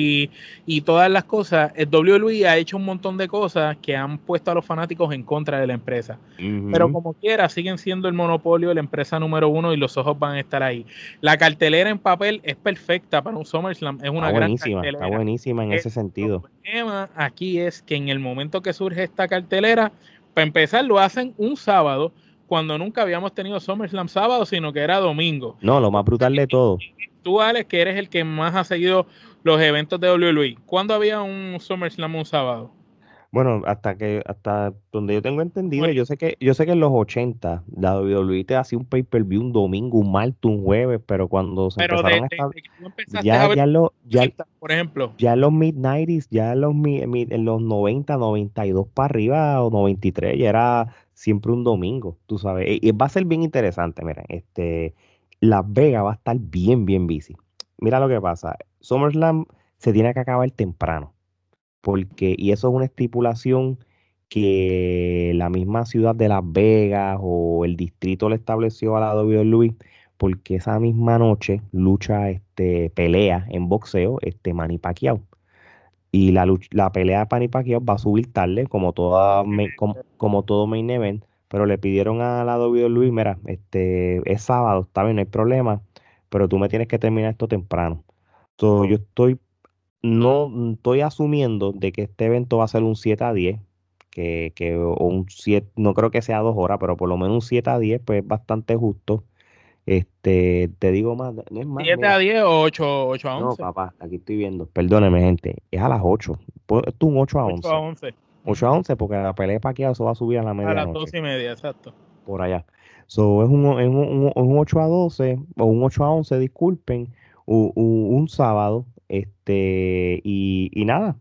y todas las cosas. El WWE ha hecho un montón de cosas que han puesto a los fanáticos en contra de la empresa. Pero como quiera, siguen siendo el monopolio de la empresa número uno y los ojos van a estar ahí. La cartelera en papel es perfecta para un SummerSlam, es una gran cartelera. Está buenísima en ese sentido problema aquí es que en el momento que surge esta cartelera, para empezar lo hacen un sábado, cuando nunca habíamos tenido SummerSlam sábado, sino que era domingo. No, lo más brutal de todo. Tú, Alex, que eres el que más ha seguido los eventos de WWE, ¿cuándo había un SummerSlam un sábado? Bueno, hasta que hasta donde yo tengo entendido, yo sé que yo sé que en los 80 la WWE te hacía un pay-per-view un domingo, un martes, un jueves, pero cuando se empezaron a ya, ya, lo, ya, por ejemplo, ya en los mid-90s, ya en los, en los 90, 92 para arriba o 93, ya era siempre un domingo, tú sabes. Y va a ser bien interesante, miren, este Las Vegas va a estar bien bien busy. Mira lo que pasa, SummerSlam se tiene que acabar temprano porque, y eso es una estipulación que la misma ciudad de Las Vegas o el distrito le estableció a la WWE, porque esa misma noche lucha, este, pelea en boxeo, este Manny Pacquiao. Y la, la pelea de Manny Pacquiao va a subir tarde, como, toda, como, todo main event, pero le pidieron a la WWE, mira, este, es sábado, está bien, no hay problema, pero tú me tienes que terminar esto temprano. Entonces, yo estoy no estoy asumiendo de que este evento va a ser un 7 a 10, que, que un 7, no creo que sea dos horas, pero por lo menos un 7 a 10, pues es bastante justo. Este, te digo más, no es más. 7 a 10 o 8, 8 a 11. No, papá, aquí estoy viendo. Perdóneme, gente. Es a las 8. Esto es un 8 a 11. 8 a 11. 8 a 11, porque la pelea de eso va a subir a la media. A las 12 y media, exacto. Por allá. So, es, un, es un, un, 8 a 12, o un 8 a 11, disculpen, un, un sábado este, y, y nada,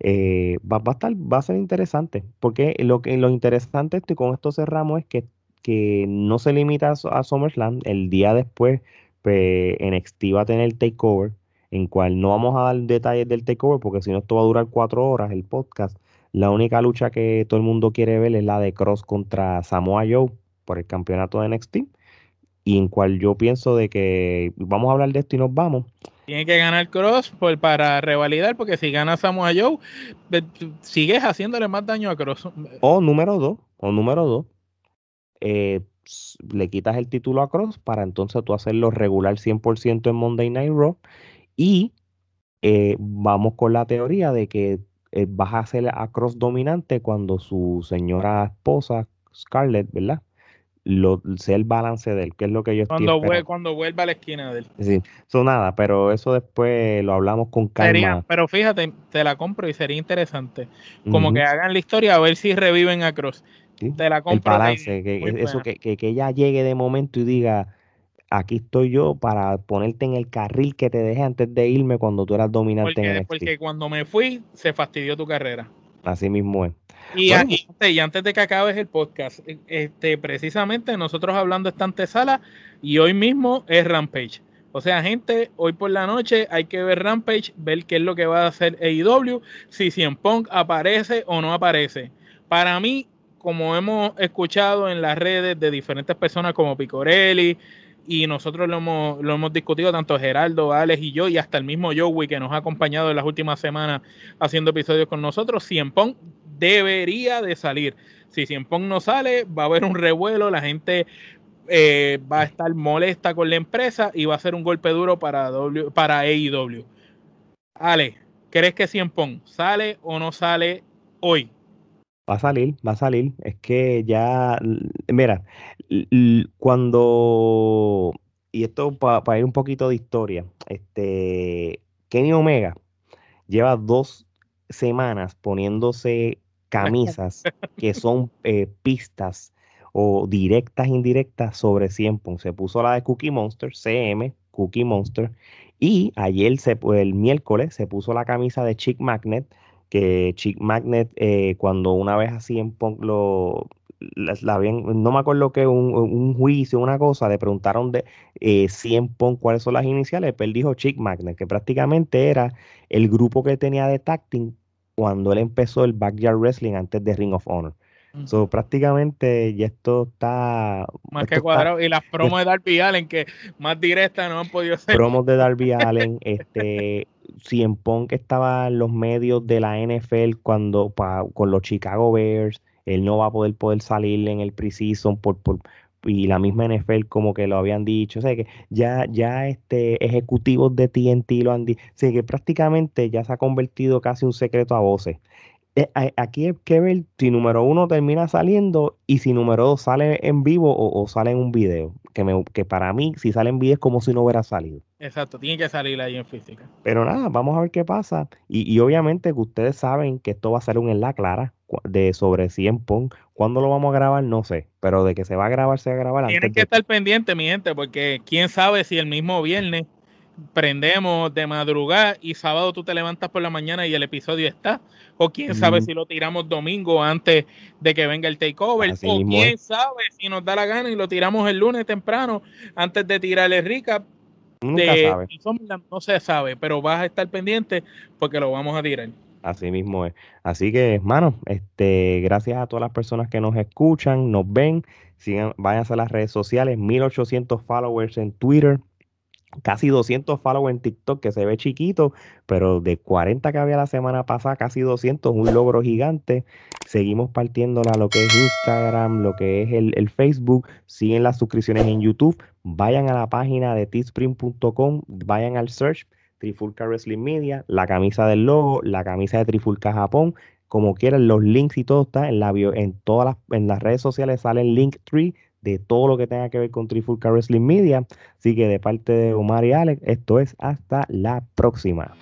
eh, va, a estar, va a ser interesante, porque lo que lo interesante y con esto cerramos es que, que no se limita a, SummerSlam, el día después pues, NXT va a tener el takeover, en cual no vamos a dar detalles del takeover, porque si no esto va a durar cuatro horas el podcast. La única lucha que todo el mundo quiere ver es la de Cross contra Samoa Joe por el campeonato de NXT, y en cual yo pienso de que vamos a hablar de esto y nos vamos. Tiene que ganar Cross por, para revalidar, porque si gana Samoa Joe, sigues haciéndole más daño a Cross. O número dos, o número dos, eh, le quitas el título a Cross para entonces tú hacerlo regular 100% en Monday Night Raw. Y eh, vamos con la teoría de que eh, vas a hacer a Cross dominante cuando su señora esposa, Scarlett, ¿verdad? lo, sea el balance de él, que es lo que yo cuando estoy Cuando vuelva a la esquina de él. Sí, eso nada, pero eso después lo hablamos con calma. pero fíjate, te la compro y sería interesante. Como que hagan la historia a ver si reviven a Cross. Te la compro. El balance, que, eso, que, que, que ella llegue de momento y diga, aquí estoy yo para ponerte en el carril que te dejé antes de irme cuando tú eras dominante porque, en el Porque cuando me fui, se fastidió tu carrera. Así mismo es. Y, antes de que acabes el podcast, este, precisamente nosotros hablando esta antesala y hoy mismo es Rampage. O sea, gente, hoy por la noche hay que ver Rampage, ver qué es lo que va a hacer AEW, si Cien Punk aparece o no aparece. Para mí, como hemos escuchado en las redes de diferentes personas como Picorelli, y nosotros lo hemos, discutido tanto Geraldo, Alex y yo, y hasta el mismo Joey que nos ha acompañado en las últimas semanas haciendo episodios con nosotros, Cien debería de salir. Si Cien no sale, va a haber un revuelo, la gente eh, va a estar molesta con la empresa y va a ser un golpe duro para, w, para AEW. Ale, ¿crees que Cien sale o no sale hoy? Va a salir, va a salir. Es que ya, mira, cuando, y esto para ir un poquito de historia, este, Kenny Omega lleva dos semanas poniéndose camisas que son eh, pistas o directas, indirectas sobre 100 Se puso la de Cookie Monster, CM, Cookie Monster, y ayer, se, el miércoles, se puso la camisa de Chick Magnet, que Chick Magnet, eh, cuando una vez así en Punk lo, la, no me acuerdo que un, un, juicio, una cosa, le preguntaron de eh, 100 Punk cuáles son las iniciales, pero él dijo Chick Magnet, que prácticamente era el grupo que tenía de tacting cuando él empezó el Backyard Wrestling antes de Ring of Honor. So, prácticamente ya esto está. Más que cuadrado. y las promos de Darby Allen, que más directas no han podido ser. Promos de Darby Allen, este. Cien que estaba en los medios de la NFL cuando con los Chicago Bears, él no va a poder poder salir en el preseason por, por y la misma NFL como que lo habían dicho, o sea que ya ya este ejecutivos de TNT lo han dicho, o sea que prácticamente ya se ha convertido casi un secreto a voces. Eh, aquí hay que ver si número uno termina saliendo y si número dos sale en vivo o, sale en un video. Que, me, que para mí, si sale en video es como si no hubiera salido. Exacto, tiene que salir ahí en física. Pero nada, vamos a ver qué pasa. Y, obviamente que ustedes saben que esto va a ser un en la clara de sobre 100 Pong. ¿Cuándo lo vamos a grabar? No sé. Pero de que se va a grabar, se va a grabar. Tienen que estar pendiente, mi gente, porque quién sabe si el mismo viernes prendemos de madrugada y sábado tú te levantas por la mañana y el episodio está. O quién sabe si lo tiramos domingo antes de que venga el takeover. o quién sabe si nos da la gana y lo tiramos el lunes temprano antes de tirarle recap. de, No se sabe, pero vas a estar pendiente porque lo vamos a tirar. Así mismo es. Así que, hermano, este, gracias a todas las personas que nos escuchan, nos ven. Sigan, vayan a las redes sociales, 1800 followers en Twitter, casi 200 followers en TikTok, que se ve chiquito, pero de 40 que había la semana pasada, casi 200, un logro gigante. Seguimos partiéndola lo que es Instagram, lo que es el, Facebook, siguen las suscripciones en YouTube, vayan a la página de teespring.com, vayan al search, Trifulca Wrestling Media, la camisa del logo, la camisa de Trifulca Japón, como quieran, los links y todo está en la en todas las, en las redes sociales sale el Linktree de todo lo que tenga que ver con Trifulca Wrestling Media. Así que de parte de Omar y Alex, esto es hasta la próxima.